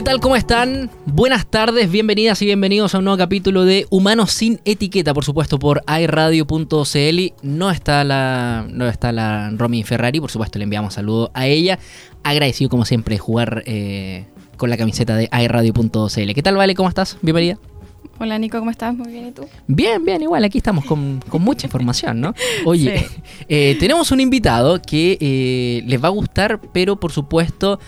¿Qué tal? ¿Cómo están? Buenas tardes, bienvenidas y bienvenidos a un nuevo capítulo de Humanos sin etiqueta, por supuesto, por iRadio.cl. No está la, no está la Romy Ferrari, por supuesto, le enviamos saludo a ella. Agradecido, como siempre, jugar eh, con la camiseta de iRadio.cl. ¿Qué tal, Vale? ¿Cómo estás? Bienvenida. Hola Nico, ¿cómo estás? Muy bien, ¿y tú? Bien, bien, igual, aquí estamos con, mucha información, ¿no? Oye, eh, tenemos un invitado que eh, les va a gustar, pero por supuesto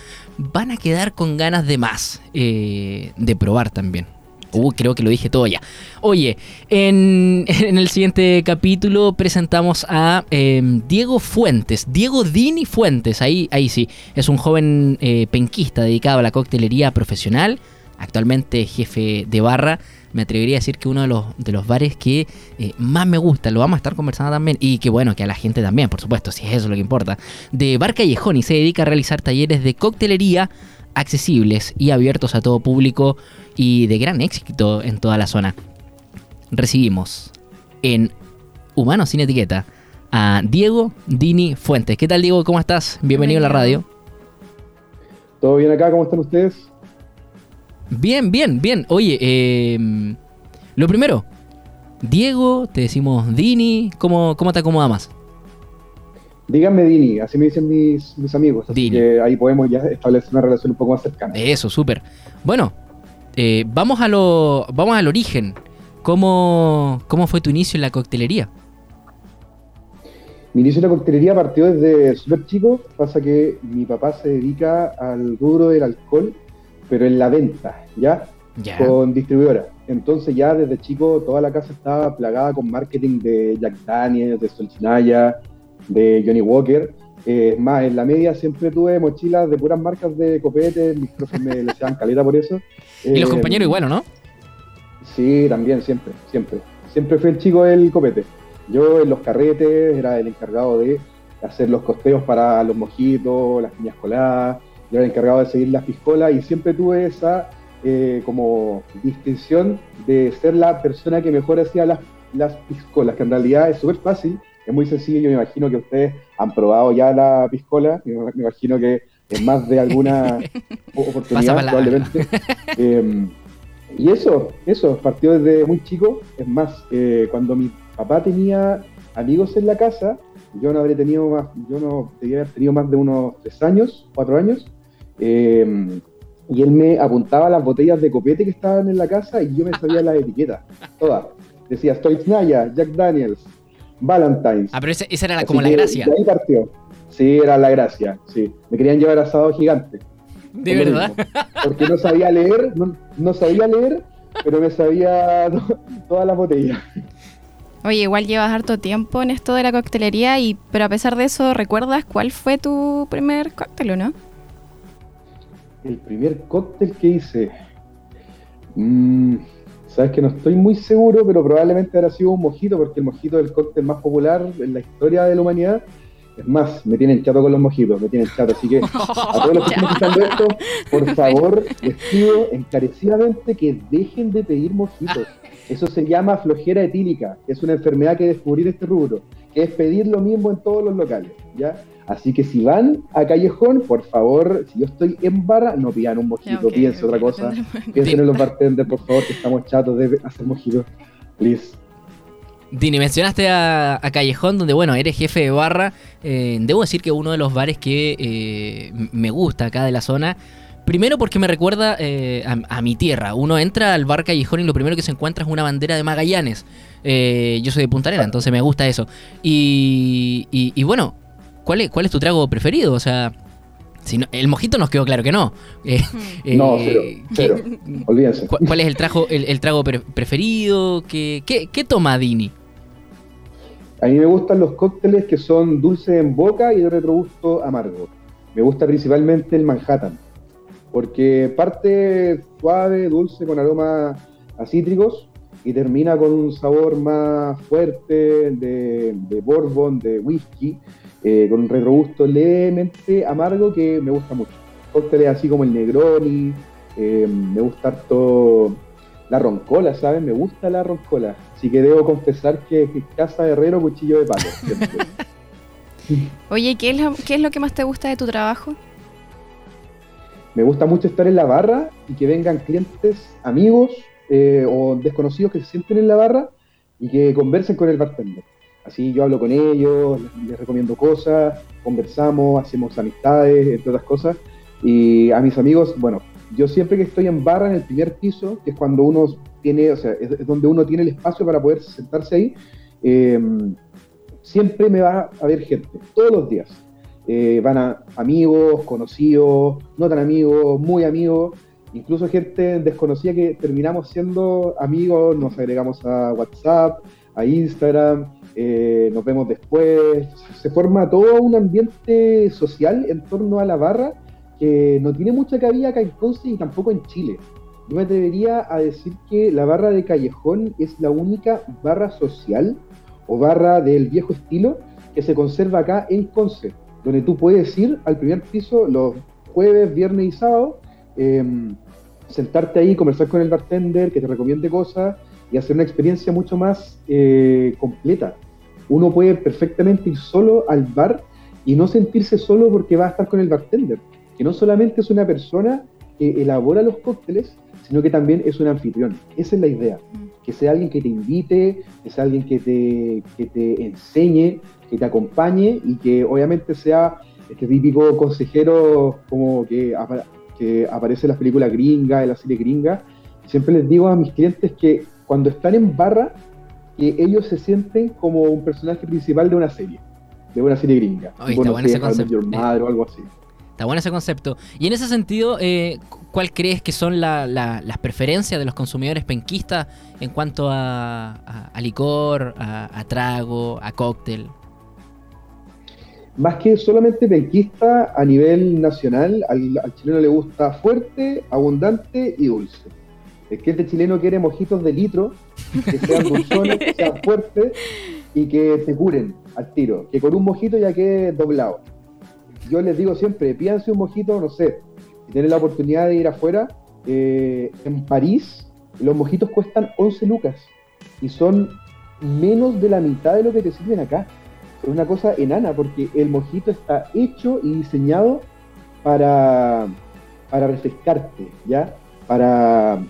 van a quedar con ganas de más, eh, de probar también. Uh, creo que lo dije todo ya. Oye, en, el siguiente capítulo presentamos a em, Diego Fuentes, Diego Dini Fuentes, ahí, ahí sí, es un joven penquista dedicado a la coctelería profesional, actualmente jefe de barra me atrevería a decir que uno de los, de los bares que eh, más me gusta, lo vamos a estar conversando también, y que bueno, que a la gente también, por supuesto, si es eso lo que importa, de Bar Callejón y se dedica a realizar talleres de coctelería accesibles y abiertos a todo público y de gran éxito en toda la zona. Recibimos en Humanos sin Etiqueta a Diego Dini Fuentes. ¿Qué tal Diego? ¿Cómo estás? Bienvenido, a la radio. ¿Todo bien acá? ¿Cómo están ustedes? Bien, bien, bien. Oye, eh, lo primero, Diego, te decimos Dini, ¿cómo, cómo te acomoda más? Díganme Dini, así me dicen mis, mis amigos. Así que ahí podemos ya establecer una relación un poco más cercana. Eso, súper. Bueno, eh, vamos, a lo, vamos al origen. ¿Cómo, ¿Cómo fue tu inicio en la coctelería? Mi inicio en la coctelería partió desde súper chico. Pasa que mi papá se dedica al rubro del alcohol pero en la venta, ¿ya? Con distribuidora. Entonces ya desde chico toda la casa estaba plagada con marketing de Jack Daniels, de Solchinaya, de Johnny Walker. Es más, en la media siempre tuve mochilas de puras marcas de copete, mis profes me deseaban caleta por eso. Y los eh, compañeros igual, ¿no? Sí, también, siempre, siempre. Siempre fue el chico del copete. Yo en los carretes era el encargado de hacer los costeos para los mojitos, las piñas coladas, yo era encargado de seguir las piscolas y siempre tuve esa eh, como distinción de ser la persona que mejor hacía las, las piscolas, que en realidad es súper fácil, es muy sencillo, yo me imagino que ustedes han probado ya la piscola, me, imagino que en más de alguna oportunidad probablemente. Em, y eso, eso, partió desde muy chico, es más, eh, cuando mi papá tenía amigos en la casa, yo no habría tenido más, yo no debía haber tenido más de unos tres años, cuatro años, eh, y él me apuntaba las botellas de copete que estaban en la casa y yo me sabía las etiquetas, todas. Decía Stoichnaya, Jack Daniels, Valentine's. Ah, pero esa, era como la gracia. ahí partió. Sí, era la gracia, sí. Me querían llevar asado gigante. ¿De verdad? porque no sabía leer, no, sabía leer, pero me sabía todas las botellas. Oye, igual llevas harto tiempo en esto de la coctelería, y pero a pesar de eso, ¿recuerdas cuál fue tu primer cóctel o no? El primer cóctel que hice. Mm, sabes que no estoy muy seguro, pero probablemente habrá sido un mojito, porque el mojito es el cóctel más popular en la historia de la humanidad. Es más, me tienen chato con los mojitos, me tienen chato. Así que a todos los que están escuchando esto, por favor, les pido encarecidamente que dejen de pedir mojitos. Eso se llama flojera etílica, es una enfermedad que descubrí en este rubro, que es pedir lo mismo en todos los locales. ¿ya? Así que si van a Callejón, por favor, si yo estoy en barra, no pidan un mojito, piensen otra cosa. Piensen en los bartenders, por favor, que estamos chatos de hacer mojitos. Please. Dini, mencionaste a, Callejón, donde, bueno, eres jefe de barra. Eh, debo decir que uno de los bares que eh, me gusta acá de la zona. Primero porque me recuerda eh, a, mi tierra. Uno entra al bar Callejón y lo primero que se encuentra es una bandera de Magallanes. yo soy de Punta Arenas, entonces me gusta eso. y bueno, ¿cuál es, cuál es tu trago preferido? O sea, si el mojito nos quedó claro que no. Eh, no, eh, cero, Olvídense. ¿Cuál es el, trago, el, trago preferido? ¿Qué, qué, toma Dini? A mí me gustan los cócteles que son dulces en boca y de retrogusto amargo. Me gusta principalmente el Manhattan, porque parte suave, dulce, con aromas a cítricos y termina con un sabor más fuerte de, de bourbon, de whisky eh, con un retrogusto levemente amargo que me gusta mucho. Cócteles así como el Negroni, eh, me gusta harto la roncola, ¿sabes? Me gusta la roncola. Así que debo confesar que, casa de herrero, cuchillo de palo. Oye, ¿qué es, lo, ¿qué es lo que más te gusta de tu trabajo? Me gusta mucho estar en la barra y que vengan clientes, amigos eh, o desconocidos que se sienten en la barra y que conversen con el bartender. Así yo hablo con ellos, les, recomiendo cosas, conversamos, hacemos amistades, entre otras cosas. Y a mis amigos, bueno, yo siempre que estoy en barra en el primer piso, que es cuando uno tiene, o sea, es, donde uno tiene el espacio para poder sentarse ahí, em, siempre me va a ver gente, todos los días. Eh, van a amigos, conocidos, no tan amigos, muy amigos, incluso gente desconocida que terminamos siendo amigos, nos agregamos a WhatsApp, a Instagram, eh, nos vemos después. Se forma todo un ambiente social en torno a la barra que no tiene mucha cabida acá en Conce y tampoco en Chile. Yo me atrevería a decir que la barra de Callejón es la única barra social o barra del viejo estilo que se conserva acá en Conce, donde tú puedes ir al primer piso los jueves, viernes y sábado, em, sentarte ahí, conversar con el bartender, que te recomiende cosas y hacer una experiencia mucho más eh, completa. Uno puede perfectamente ir solo al bar y no sentirse solo porque va a estar con el bartender, que no solamente es una persona que elabora los cócteles, sino que también es un anfitrión. Esa es la idea, que sea alguien que te invite, que sea alguien que te, que te enseñe, que te acompañe y que obviamente sea este típico consejero como que, que aparece en las películas gringas, en la serie gringa. Siempre les digo a mis clientes que cuando están en barra, que ellos se sienten como un personaje principal de una serie, de una serie gringa. Oh, está bueno ese concepto. o algo así. Está bueno ese concepto. Y en ese sentido, eh, ¿cuál crees que son las preferencias de los consumidores penquistas en cuanto a, licor, a, trago, a cóctel? Más que solamente penquista a nivel nacional, al, al chileno le gusta fuerte, abundante y dulce que este chileno quiere mojitos de litro, que sean dulzones, que sean fuertes y que te curen al tiro. Que con un mojito ya quede doblado. Yo les digo siempre, pídanse un mojito, no sé, si tienen la oportunidad de ir afuera, eh, en París los mojitos cuestan 11 lucas y son menos de la mitad de lo que te sirven acá. Es una cosa enana porque el mojito está hecho y diseñado para, para refrescarte, ¿ya? Para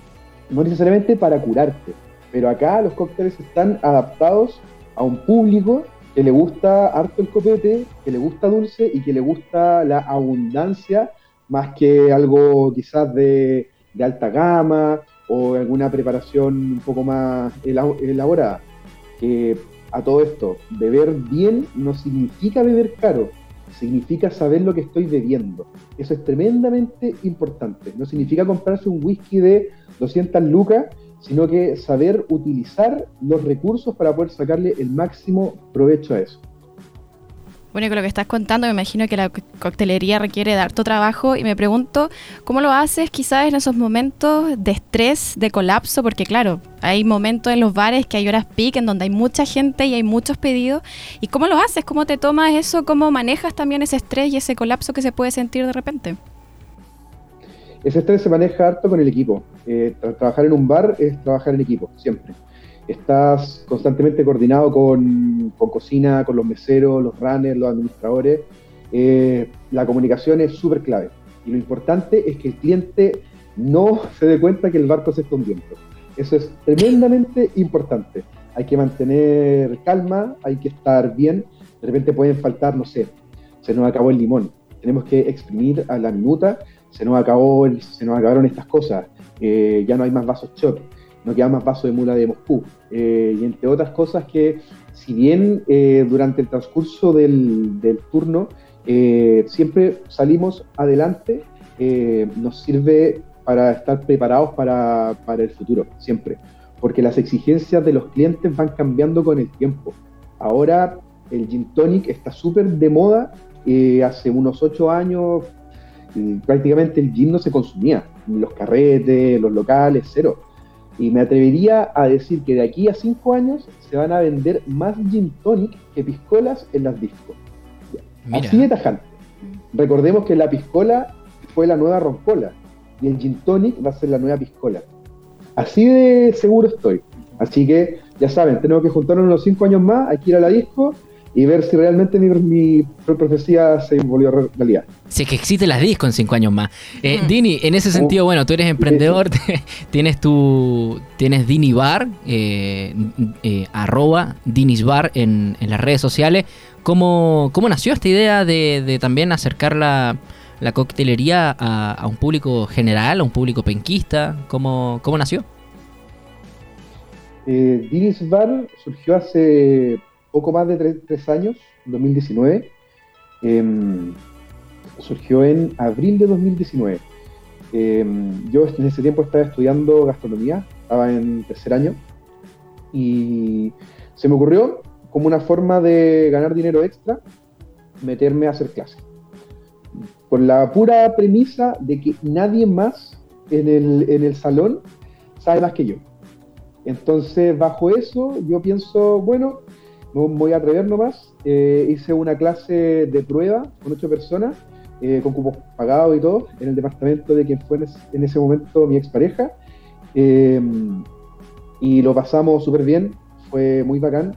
no necesariamente para curarte, pero acá los cócteles están adaptados a un público que le gusta harto el copete, que le gusta dulce y que le gusta la abundancia más que algo quizás de, alta gama o alguna preparación un poco más elaborada. Que a todo esto, beber bien no significa beber caro, significa saber lo que estoy bebiendo. Eso es tremendamente importante. No significa comprarse un whisky de 200 lucas, sino que saber utilizar los recursos para poder sacarle el máximo provecho a eso. Bueno, con lo que estás contando, me imagino que la coctelería requiere de harto trabajo y me pregunto cómo lo haces quizás en esos momentos de estrés, de colapso, porque claro, hay momentos en los bares que hay horas peak en donde hay mucha gente y hay muchos pedidos. ¿Y cómo lo haces? ¿Cómo te tomas eso? ¿Cómo manejas también ese estrés y ese colapso que se puede sentir de repente? Ese estrés se maneja harto con el equipo. Eh, trabajar en un bar es trabajar en equipo, siempre estás constantemente coordinado con, cocina, con los meseros, los runners, los administradores. Eh, la comunicación es súper clave. Y lo importante es que el cliente no se dé cuenta que el barco se está hundiendo. Eso es tremendamente importante. Hay que mantener calma, hay que estar bien. De repente pueden faltar, no sé, se nos acabó el limón. Tenemos que exprimir a la minuta, se nos, acabó, se nos acabaron estas cosas, eh, ya no hay más vasos chop no queda más vaso de mula de Moscú. Eh, y entre otras cosas que, si bien eh, durante el transcurso del, turno eh, siempre salimos adelante, nos sirve para estar preparados para, para, el futuro, siempre. Porque las exigencias de los clientes van cambiando con el tiempo. Ahora el gin tonic está súper de moda. hace unos ocho años prácticamente el gin no se consumía. Los carretes, los locales, cero y me atrevería a decir que de aquí a cinco años se van a vender más gin tonic que piscolas en las discos. Así de tajante. Recordemos que la piscola fue la nueva roncola y el gin tonic va a ser la nueva piscola. Así de seguro estoy. Así que ya saben, tenemos que juntarnos unos cinco años más, hay que ir a la disco y ver si realmente mi, profecía se volvió realidad. Si es que existe las discos en cinco años más. Eh, Dini, en ese sentido, bueno, tú eres emprendedor, tienes tu tienes Dini Bar, eh, eh, arroba Dinis Bar en, las redes sociales. ¿Cómo, ¿Cómo nació esta idea de, también acercar la, coctelería a, un público general, a un público penquista? ¿Cómo, cómo nació? Eh, Dinis Bar surgió hace poco más de tres, años, 2019. Em, surgió en abril de 2019. Em, yo en ese tiempo estaba estudiando gastronomía, estaba en tercer año, y se me ocurrió, como una forma de ganar dinero extra, meterme a hacer clases. Con la pura premisa de que nadie más en el, en el salón sabe más que yo. Entonces, bajo eso, yo pienso, bueno, no voy a atrever nomás. Eh, hice una clase de prueba con ocho personas, eh, con cupos pagados y todo, en el departamento de quien fue en ese momento mi expareja. Em, y lo pasamos súper bien, fue muy bacán.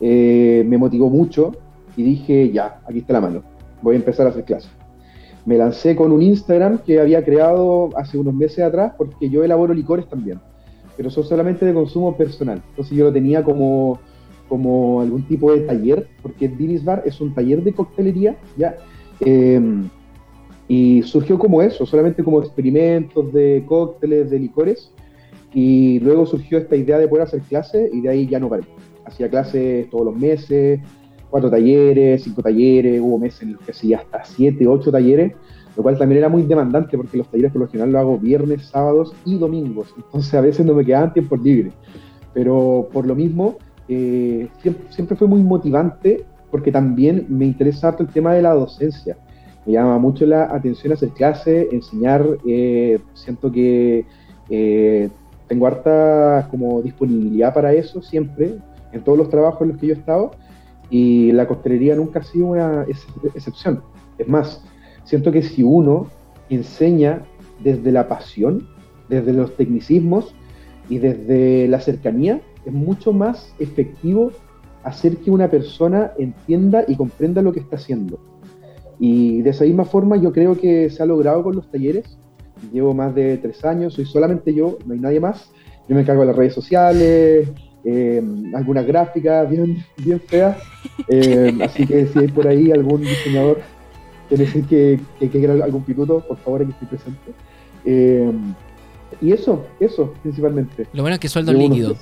Eh, me motivó mucho y dije, ya, aquí está la mano, voy a empezar a hacer clases. Me lancé con un Instagram que había creado hace unos meses atrás, porque yo elaboro licores también, pero son solamente de consumo personal. Entonces yo lo tenía como como algún tipo de taller, porque Dinis Bar es un taller de coctelería, ¿ya? Em, y surgió como eso, solamente como experimentos de cócteles, de licores, y luego surgió esta idea de poder hacer clases, y de ahí ya no paré. Hacía clases todos los meses, cuatro talleres, cinco talleres, hubo meses en los que hacía hasta siete, ocho talleres, lo cual también era muy demandante porque los talleres por lo general lo hago viernes, sábados y domingos, entonces a veces no me quedaban tiempo libre. Pero por lo mismo, eh, siempre, fue muy motivante porque también me interesa harto el tema de la docencia. Me llama mucho la atención hacer clase, enseñar. Eh, siento que eh, tengo harta como disponibilidad para eso siempre, en todos los trabajos en los que yo he estado. Y la costelería nunca ha sido una excepción. Es más, siento que si uno enseña desde la pasión, desde los tecnicismos y desde la cercanía, es mucho más efectivo hacer que una persona entienda y comprenda lo que está haciendo. Y de esa misma forma yo creo que se ha logrado con los talleres. Llevo más de tres años, soy solamente yo, no hay nadie más. Yo me encargo de las redes sociales, eh, algunas gráficas bien, feas. Eh, así que si hay por ahí algún diseñador que que, que, quiera algún piloto, por favor aquí estoy presente. Eh, y eso, eso principalmente. Lo bueno es que sueldo líquido.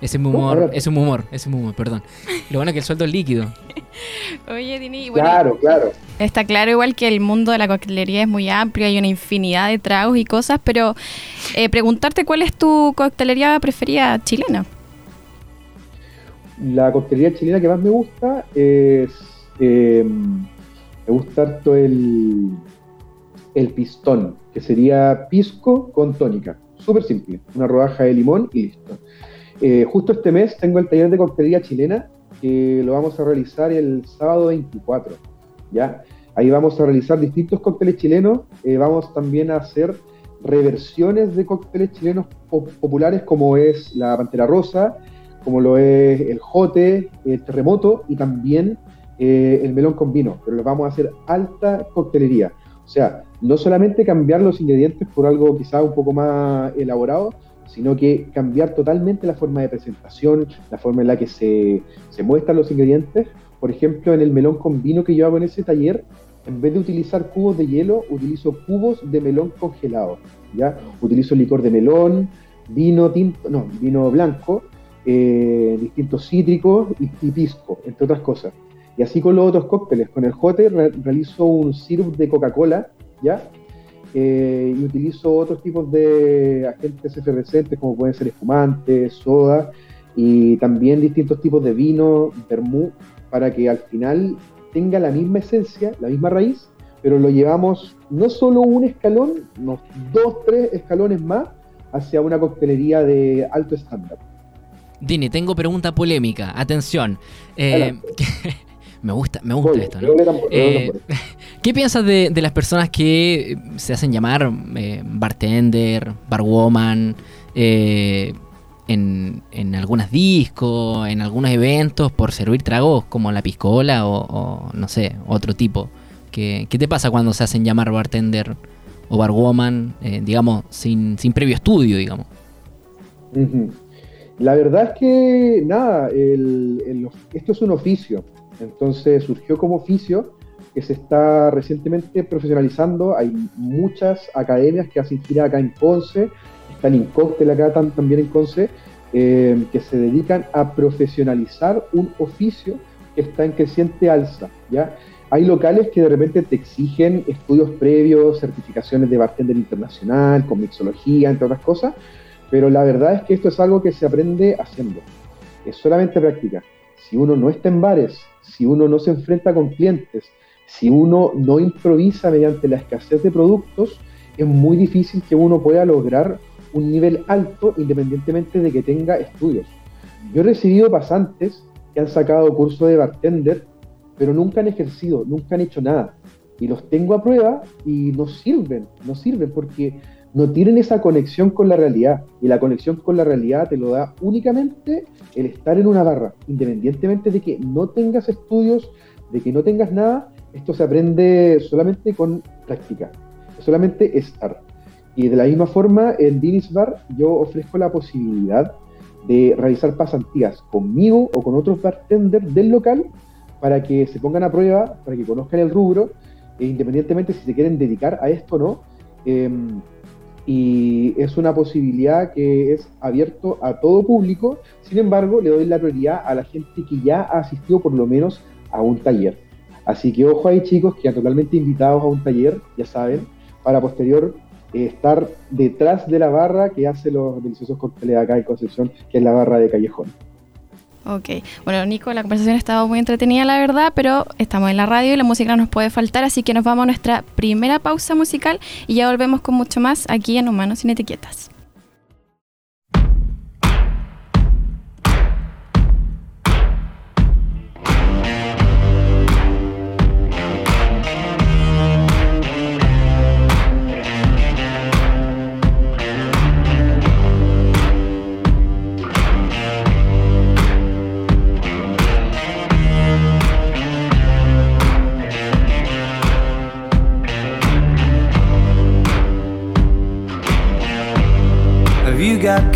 Ese es humor, es un humor, es un humor, perdón. Lo bueno es que el sueldo es líquido. Oye, Dini, bueno, claro, claro. Está claro igual que el mundo de la coctelería es muy amplio, hay una infinidad de tragos y cosas, pero eh, preguntarte cuál es tu coctelería preferida chilena. La coctelería chilena que más me gusta es... Eh, me gusta harto el, el pistón, que sería pisco con tónica. Súper simple, una rodaja de limón y listo. Eh, justo este mes tengo el taller de coctelería chilena que lo vamos a realizar el sábado 24. ¿ya? Ahí vamos a realizar distintos cócteles chilenos. Eh, vamos también a hacer reversiones de cócteles chilenos populares como es la Pantera Rosa, como lo es el Jote, el Terremoto y también eh, el Melón con Vino. Pero lo vamos a hacer alta coctelería. O sea, no solamente cambiar los ingredientes por algo quizá un poco más elaborado, sino que cambiar totalmente la forma de presentación, la forma en la que se, muestran los ingredientes. Por ejemplo, en el melón con vino que yo hago en ese taller, en vez de utilizar cubos de hielo, utilizo cubos de melón congelado. ¿ya? Utilizo licor de melón, vino tinto, no, vino blanco, eh, distintos cítricos y, pisco, entre otras cosas. Y así con los otros cócteles. Con el jote realizo un sirup de Coca-Cola, ¿ya? Eh, y utilizo otros tipos de agentes efervescentes como pueden ser espumantes, soda y también distintos tipos de vino, vermú, para que al final tenga la misma esencia, la misma raíz, pero lo llevamos no solo un escalón, unos dos, tres escalones más hacia una coctelería de alto estándar. Dini, tengo pregunta polémica. Atención. Eh, Me gusta, me gusta esto, ¿no? Eh, ¿Qué piensas de, las personas que se hacen llamar eh, bartender, barwoman, eh, en, en algunos discos, en algunos eventos por servir tragos como la piscola o, no sé, otro tipo. ¿Qué, ¿Qué, te pasa cuando se hacen llamar bartender o barwoman, eh, digamos, sin, sin previo estudio, digamos? La verdad es que, nada, esto es un oficio. Entonces surgió como oficio que se está recientemente profesionalizando. Hay muchas academias que hacen gira acá en Conce, están en Cóctel acá también en Conce, eh, que se dedican a profesionalizar un oficio que está en creciente alza. ¿ya? Hay locales que de repente te exigen estudios previos, certificaciones de bartender internacional, con mixología, entre otras cosas, pero la verdad es que esto es algo que se aprende haciendo. Es solamente práctica. Si uno no está en bares, si uno no se enfrenta con clientes, si uno no improvisa mediante la escasez de productos, es muy difícil que uno pueda lograr un nivel alto independientemente de que tenga estudios. Yo he recibido pasantes que han sacado curso de bartender, pero nunca han ejercido, nunca han hecho nada. Y los tengo a prueba y no sirven, no sirven porque no tienen esa conexión con la realidad. Y la conexión con la realidad te lo da únicamente el estar en una barra, independientemente de que no tengas estudios, de que no tengas nada, esto se aprende solamente con práctica, solamente estar. Y de la misma forma, en Dinis Bar yo ofrezco la posibilidad de realizar pasantías conmigo o con otros bartenders del local para que se pongan a prueba, para que conozcan el rubro, e independientemente si se quieren dedicar a esto o no. Em, y es una posibilidad que es abierto a todo público, sin embargo le doy la prioridad a la gente que ya ha asistido por lo menos a un taller. Así que ojo ahí chicos, que totalmente invitados a un taller, ya saben, para posterior eh, estar detrás de la barra que hace los deliciosos cócteles acá en Concepción, que es la barra de Callejón. Ok, bueno Nico, la conversación ha estado muy entretenida la verdad, pero estamos en la radio y la música no nos puede faltar, así que nos vamos a nuestra primera pausa musical y ya volvemos con mucho más aquí en Humanos sin Etiquetas.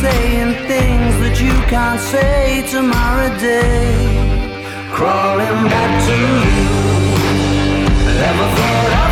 saying things that you can't say tomorrow day. Crawling back to you. Never thought of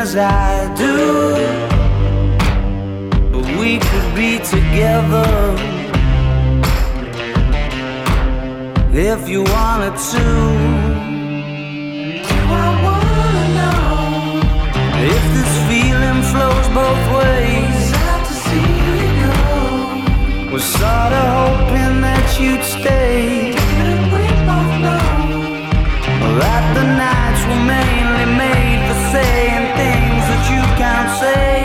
as I do. But we could be together if you wanted to. Do I wanna know if this feeling flows both ways? Out to see you go. Was sorta hoping that you'd stay. We both know that the nights were mainly made for say say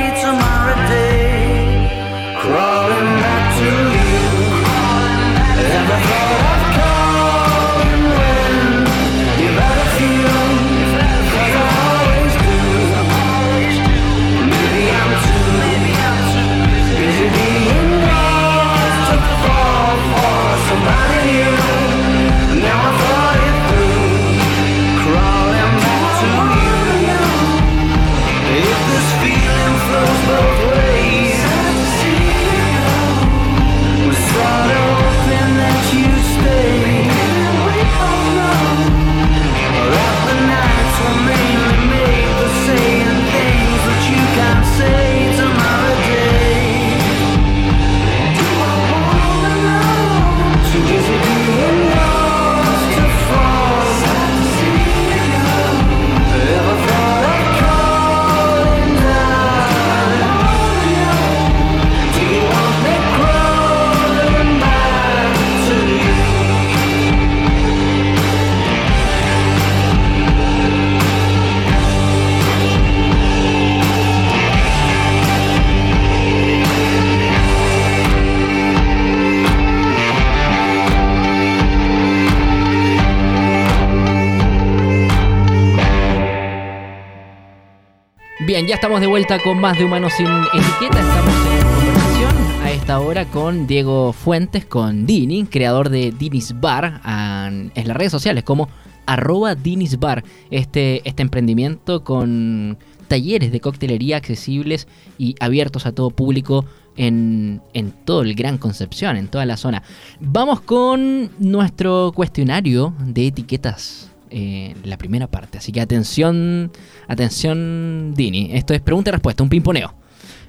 Bien, ya estamos de vuelta con más de Humanos sin Etiqueta. Estamos en conversación a esta hora con Diego Fuentes, con Dini, creador de Dinis Bar, en las redes sociales como arroba Dinis Bar. Este, este emprendimiento con talleres de coctelería accesibles y abiertos a todo público en, en todo el Gran Concepción, en toda la zona. Vamos con nuestro cuestionario de etiquetas. Eh, la primera parte, así que atención, atención, Dini. Esto es pregunta y respuesta, un pimponeo.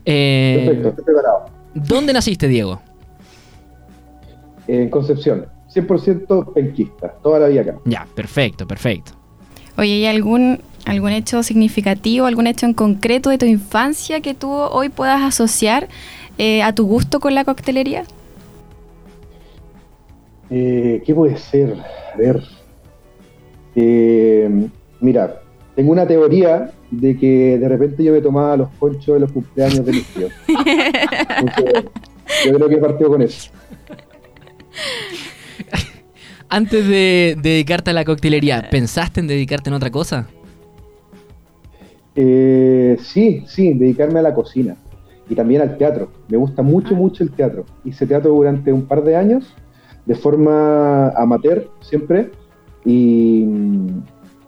Eh, Perfecto, estoy preparado. ¿Dónde naciste, Diego? En Concepción, 100% penquista, toda la vida acá. Ya, perfecto, perfecto. Oye, ¿hay algún, algún hecho significativo, algún hecho en concreto de tu infancia que tú hoy puedas asociar eh, a tu gusto con la coctelería? Eh, ¿Qué puede ser? A ver. Eh, mira, tengo una teoría de que de repente yo me tomaba los conchos de los cumpleaños de mis tíos. Entonces, yo creo que partió con eso. Antes de, de dedicarte a la coctelería, ¿pensaste en dedicarte en otra cosa? Eh, sí, sí, dedicarme a la cocina y también al teatro. Me gusta mucho, mucho el teatro. Hice teatro durante un par de años, de forma amateur siempre, y mm,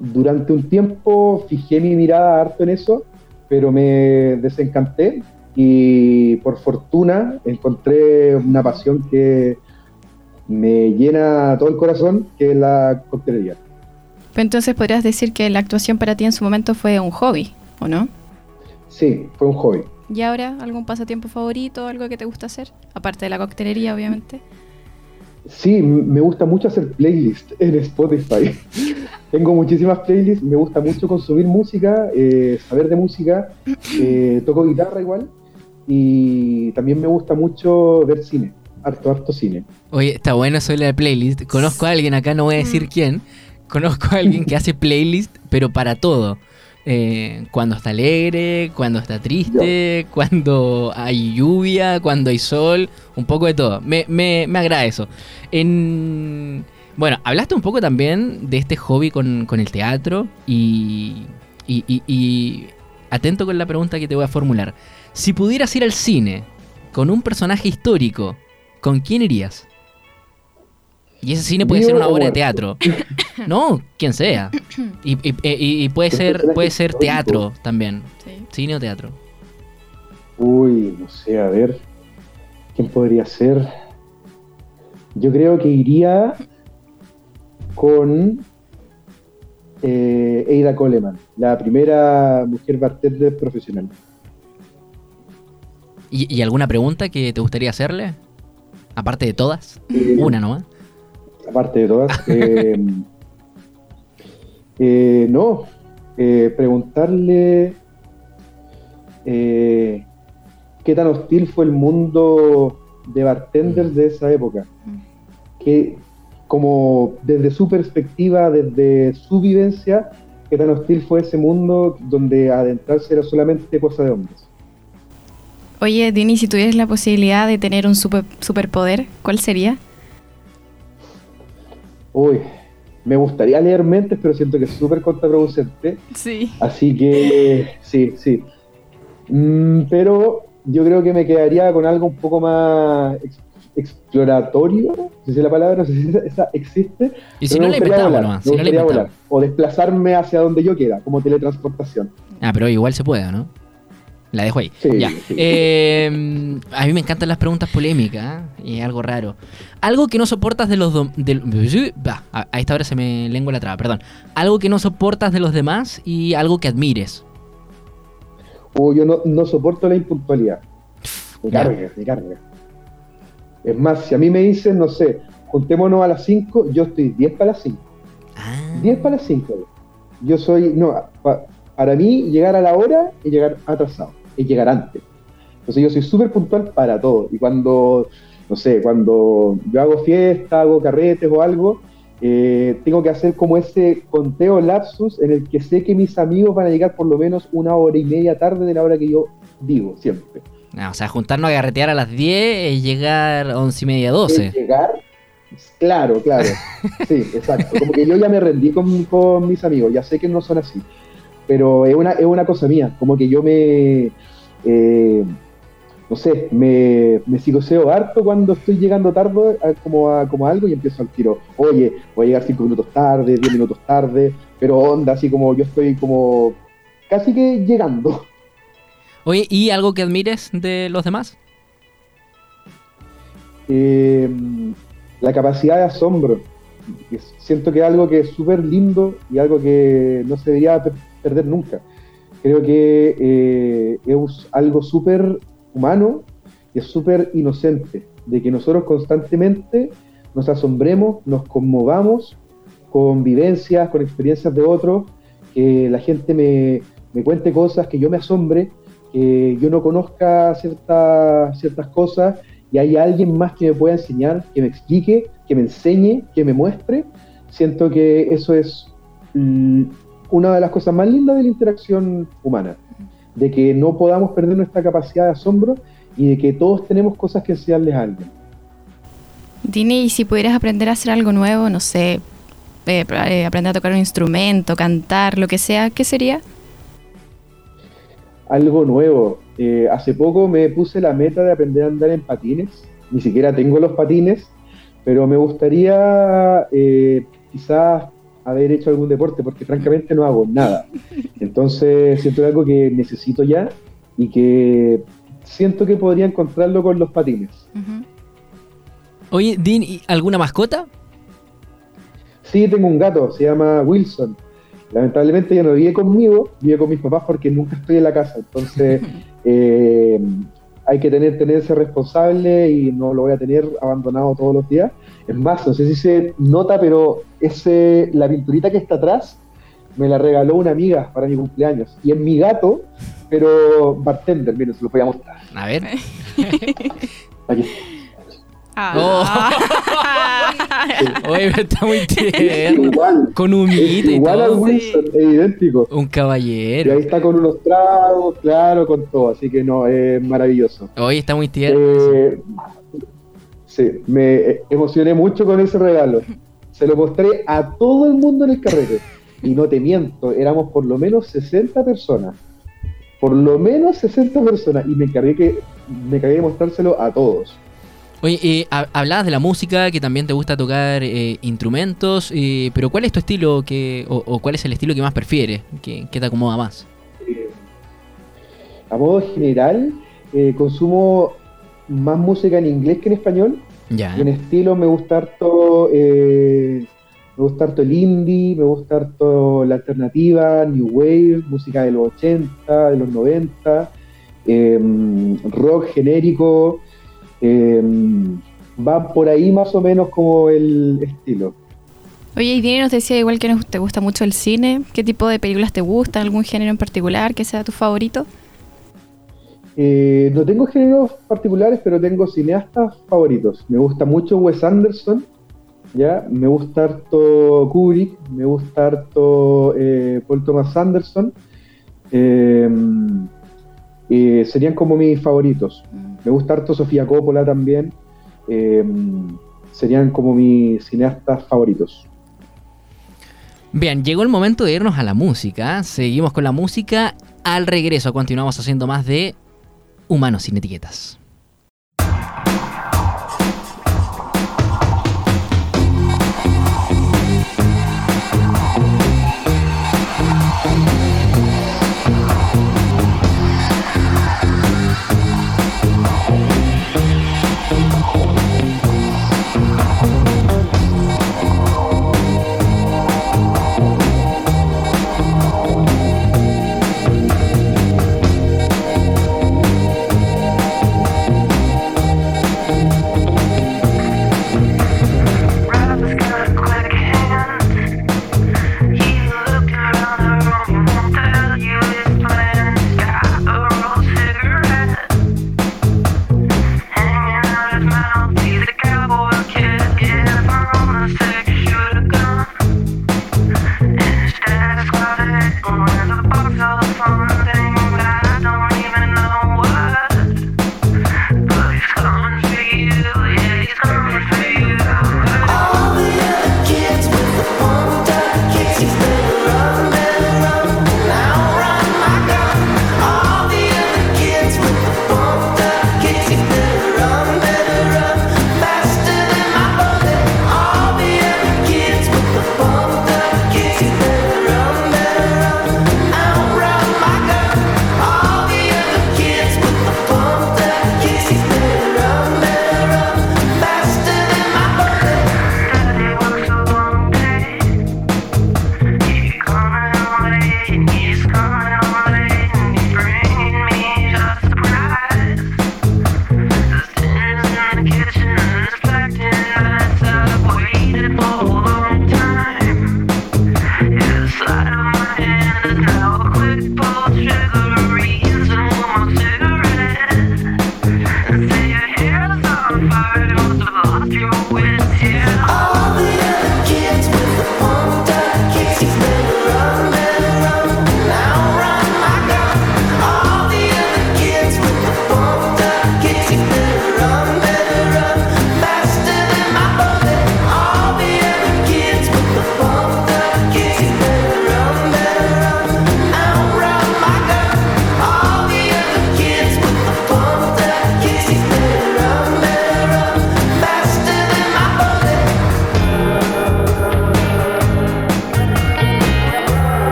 durante un tiempo fijé mi mirada harto en eso, pero me desencanté y por fortuna encontré una pasión que me llena todo el corazón, que es la coctelería. Entonces podrías decir que la actuación para ti en su momento fue un hobby, ¿o no? Sí, fue un hobby. ¿Y ahora algún pasatiempo favorito, algo que te gusta hacer? Aparte de la coctelería, obviamente. Sí, me gusta mucho hacer playlists en Spotify. Tengo muchísimas playlists, me gusta mucho consumir música, eh, saber de música, eh, toco guitarra igual y también me gusta mucho ver cine, harto, harto cine. Oye, está bueno eso de la playlist. Conozco a alguien, acá no voy a decir quién. Conozco a alguien que hace playlist, pero para todo. Eh, cuando está alegre, cuando está triste, cuando hay lluvia, cuando hay sol, un poco de todo. Me, me, me agrada eso. En, bueno, hablaste un poco también de este hobby con, con el teatro y, y, y- y atento con la pregunta que te voy a formular. Si pudieras ir al cine con un personaje histórico, ¿con quién irías? Y ese cine puede ¿Vivo ser una obra de teatro. No, quien sea. Y, y- y- y puede ¿Un ser puede ser teatro también. Sí. Cine o teatro. Uy, no sé, a ver, ¿quién podría ser? Yo creo que iría con eh, Eida Coleman, la primera mujer bartender profesional. ¿Y, y alguna pregunta que te gustaría hacerle? Aparte de todas. Eh, Una nomás. Aparte de todas. eh, eh, no, eh, preguntarle eh, qué tan hostil fue el mundo de bartenders de esa época. que como desde su perspectiva, desde su vivencia, qué tan hostil fue ese mundo donde adentrarse era solamente cosa de hombres. Oye, Dini, si tuvieras la posibilidad de tener un super, superpoder, ¿cuál sería? Uy, me gustaría leer mentes, pero siento que es súper contraproducente. Sí. Así que sí, sí. Mm, pero yo creo que me quedaría con algo un poco más ex- exploratorio, no sé si la palabra no sé si esa, esa existe. Y si no la inventamos volar, nomás, me si no la gustaría inventamos. volar, O desplazarme hacia donde yo quiera, como teletransportación. Ah, pero igual se puede, ¿no? La dejo ahí. Sí, ya. sí. Eh, a mí me encantan las preguntas polémicas ¿eh? y algo raro. Algo que no soportas de los... del- Bah, a, esta hora se me lengua la traba, perdón. Algo que no soportas de los demás y algo que admires. O yo no, no soporto la impuntualidad. Me Ya. carga, me carga. Es más, si a mí me dicen, no sé, juntémonos a las 5, yo estoy 10 para las 5. Ah. 10 para las 5. Yo soy, no, pa- para mí llegar a la hora es llegar atrasado, es llegar antes. Entonces yo soy súper puntual para todo. Y cuando, no sé, cuando yo hago fiesta, hago carretes o algo, eh, tengo que hacer como ese conteo lapsus en el que sé que mis amigos van a llegar por lo menos una hora y media tarde de la hora que yo digo siempre. Ah, o sea, juntarnos a garretear a las 10 es llegar a 11 y media, Es 12. llegar, claro, claro. Sí, exacto. Como que yo ya me rendí con, con mis amigos, ya sé que no son así. Pero es una, es una cosa mía, como que yo me, eh, no sé, me, me psicoseo harto cuando estoy llegando tarde a, como, a, como a algo y empiezo al tiro, oye, voy a llegar cinco minutos tarde, 10 minutos tarde, pero onda, así como yo estoy como casi que llegando. Oye, ¿y algo que admires de los demás? eh, la capacidad de asombro. Siento que es algo que es súper lindo y algo que no se debería perder nunca. Creo que eh, es algo súper humano y es súper inocente, de que nosotros constantemente nos asombremos, nos conmovamos con vivencias, con experiencias de otros, que la gente me, cuente cosas, que yo me asombre, que yo no conozca ciertas ciertas cosas y hay alguien más que me pueda enseñar, que me explique, que me enseñe, que me muestre, siento que eso es mm, una de las cosas más lindas de la interacción humana, de que no podamos perder nuestra capacidad de asombro y de que todos tenemos cosas que enseñarles a alguien. Dini, y si pudieras aprender a hacer algo nuevo, no sé, eh, eh, aprender a tocar un instrumento, cantar, lo que sea, ¿qué sería? Algo nuevo. Eh, hace poco me puse la meta de aprender a andar en patines. Ni siquiera tengo los patines, pero me gustaría quizás haber hecho algún deporte, porque francamente no hago nada. Entonces siento algo que necesito ya y que siento que podría encontrarlo con los patines. Oye, Dean, ¿y ¿alguna mascota? Sí, tengo un gato, se llama Wilson. Lamentablemente ya no vive conmigo, vive con mis papás porque nunca estoy en la casa. Entonces eh, hay que tener tenerse responsable y no lo voy a tener abandonado todos los días. Es más, no sé si se nota, pero ese, la pinturita que está atrás me la regaló una amiga para mi cumpleaños. Y es mi gato, pero bartender, miren, se lo voy a mostrar. A ver. Aquí. Oye, pero está muy tierno. Igual, Con y igual al. Wilson, es idéntico. Un Y caballero. ahí está con unos tragos, claro, con todo. Así que no, es maravilloso. Oye, está muy tierno. Eh, sí, me emocioné mucho con ese regalo. Se lo mostré a todo el mundo en el carrete. Y no te miento, éramos por lo menos 60 personas. Por lo menos 60 personas. Y me encargué, que, me encargué de mostrárselo a todos. Oye, eh, hab- hablabas de la música, que también te gusta tocar eh, instrumentos, eh, pero ¿cuál es tu estilo que, o, o cuál es el estilo que más prefieres? ¿Qué, qué te acomoda más? Eh, a modo general, eh, consumo más música en inglés que en español. Ya. Y en estilo me gusta harto, eh, me gusta harto el indie, me gusta harto la alternativa, new wave, música de los 80, de los 90, eh, rock genérico, eh, va por ahí más o menos como el estilo. Oye, y Dini nos decía igual que nos, te gusta mucho el cine. ¿Qué tipo de películas te gustan? ¿Algún género en particular que sea tu favorito? Eh, no tengo géneros particulares, pero tengo cineastas favoritos. Me gusta mucho Wes Anderson, ¿ya? Me gusta harto Kubrick, me gusta harto eh, Paul Thomas Anderson. eh, eh, serían como mis favoritos. Mm. Me gusta harto Sofía Coppola también. eh, serían como mis cineastas favoritos. Bien, llegó el momento de irnos a la música. Seguimos con la música. Al regreso continuamos haciendo más de Humanos sin etiquetas.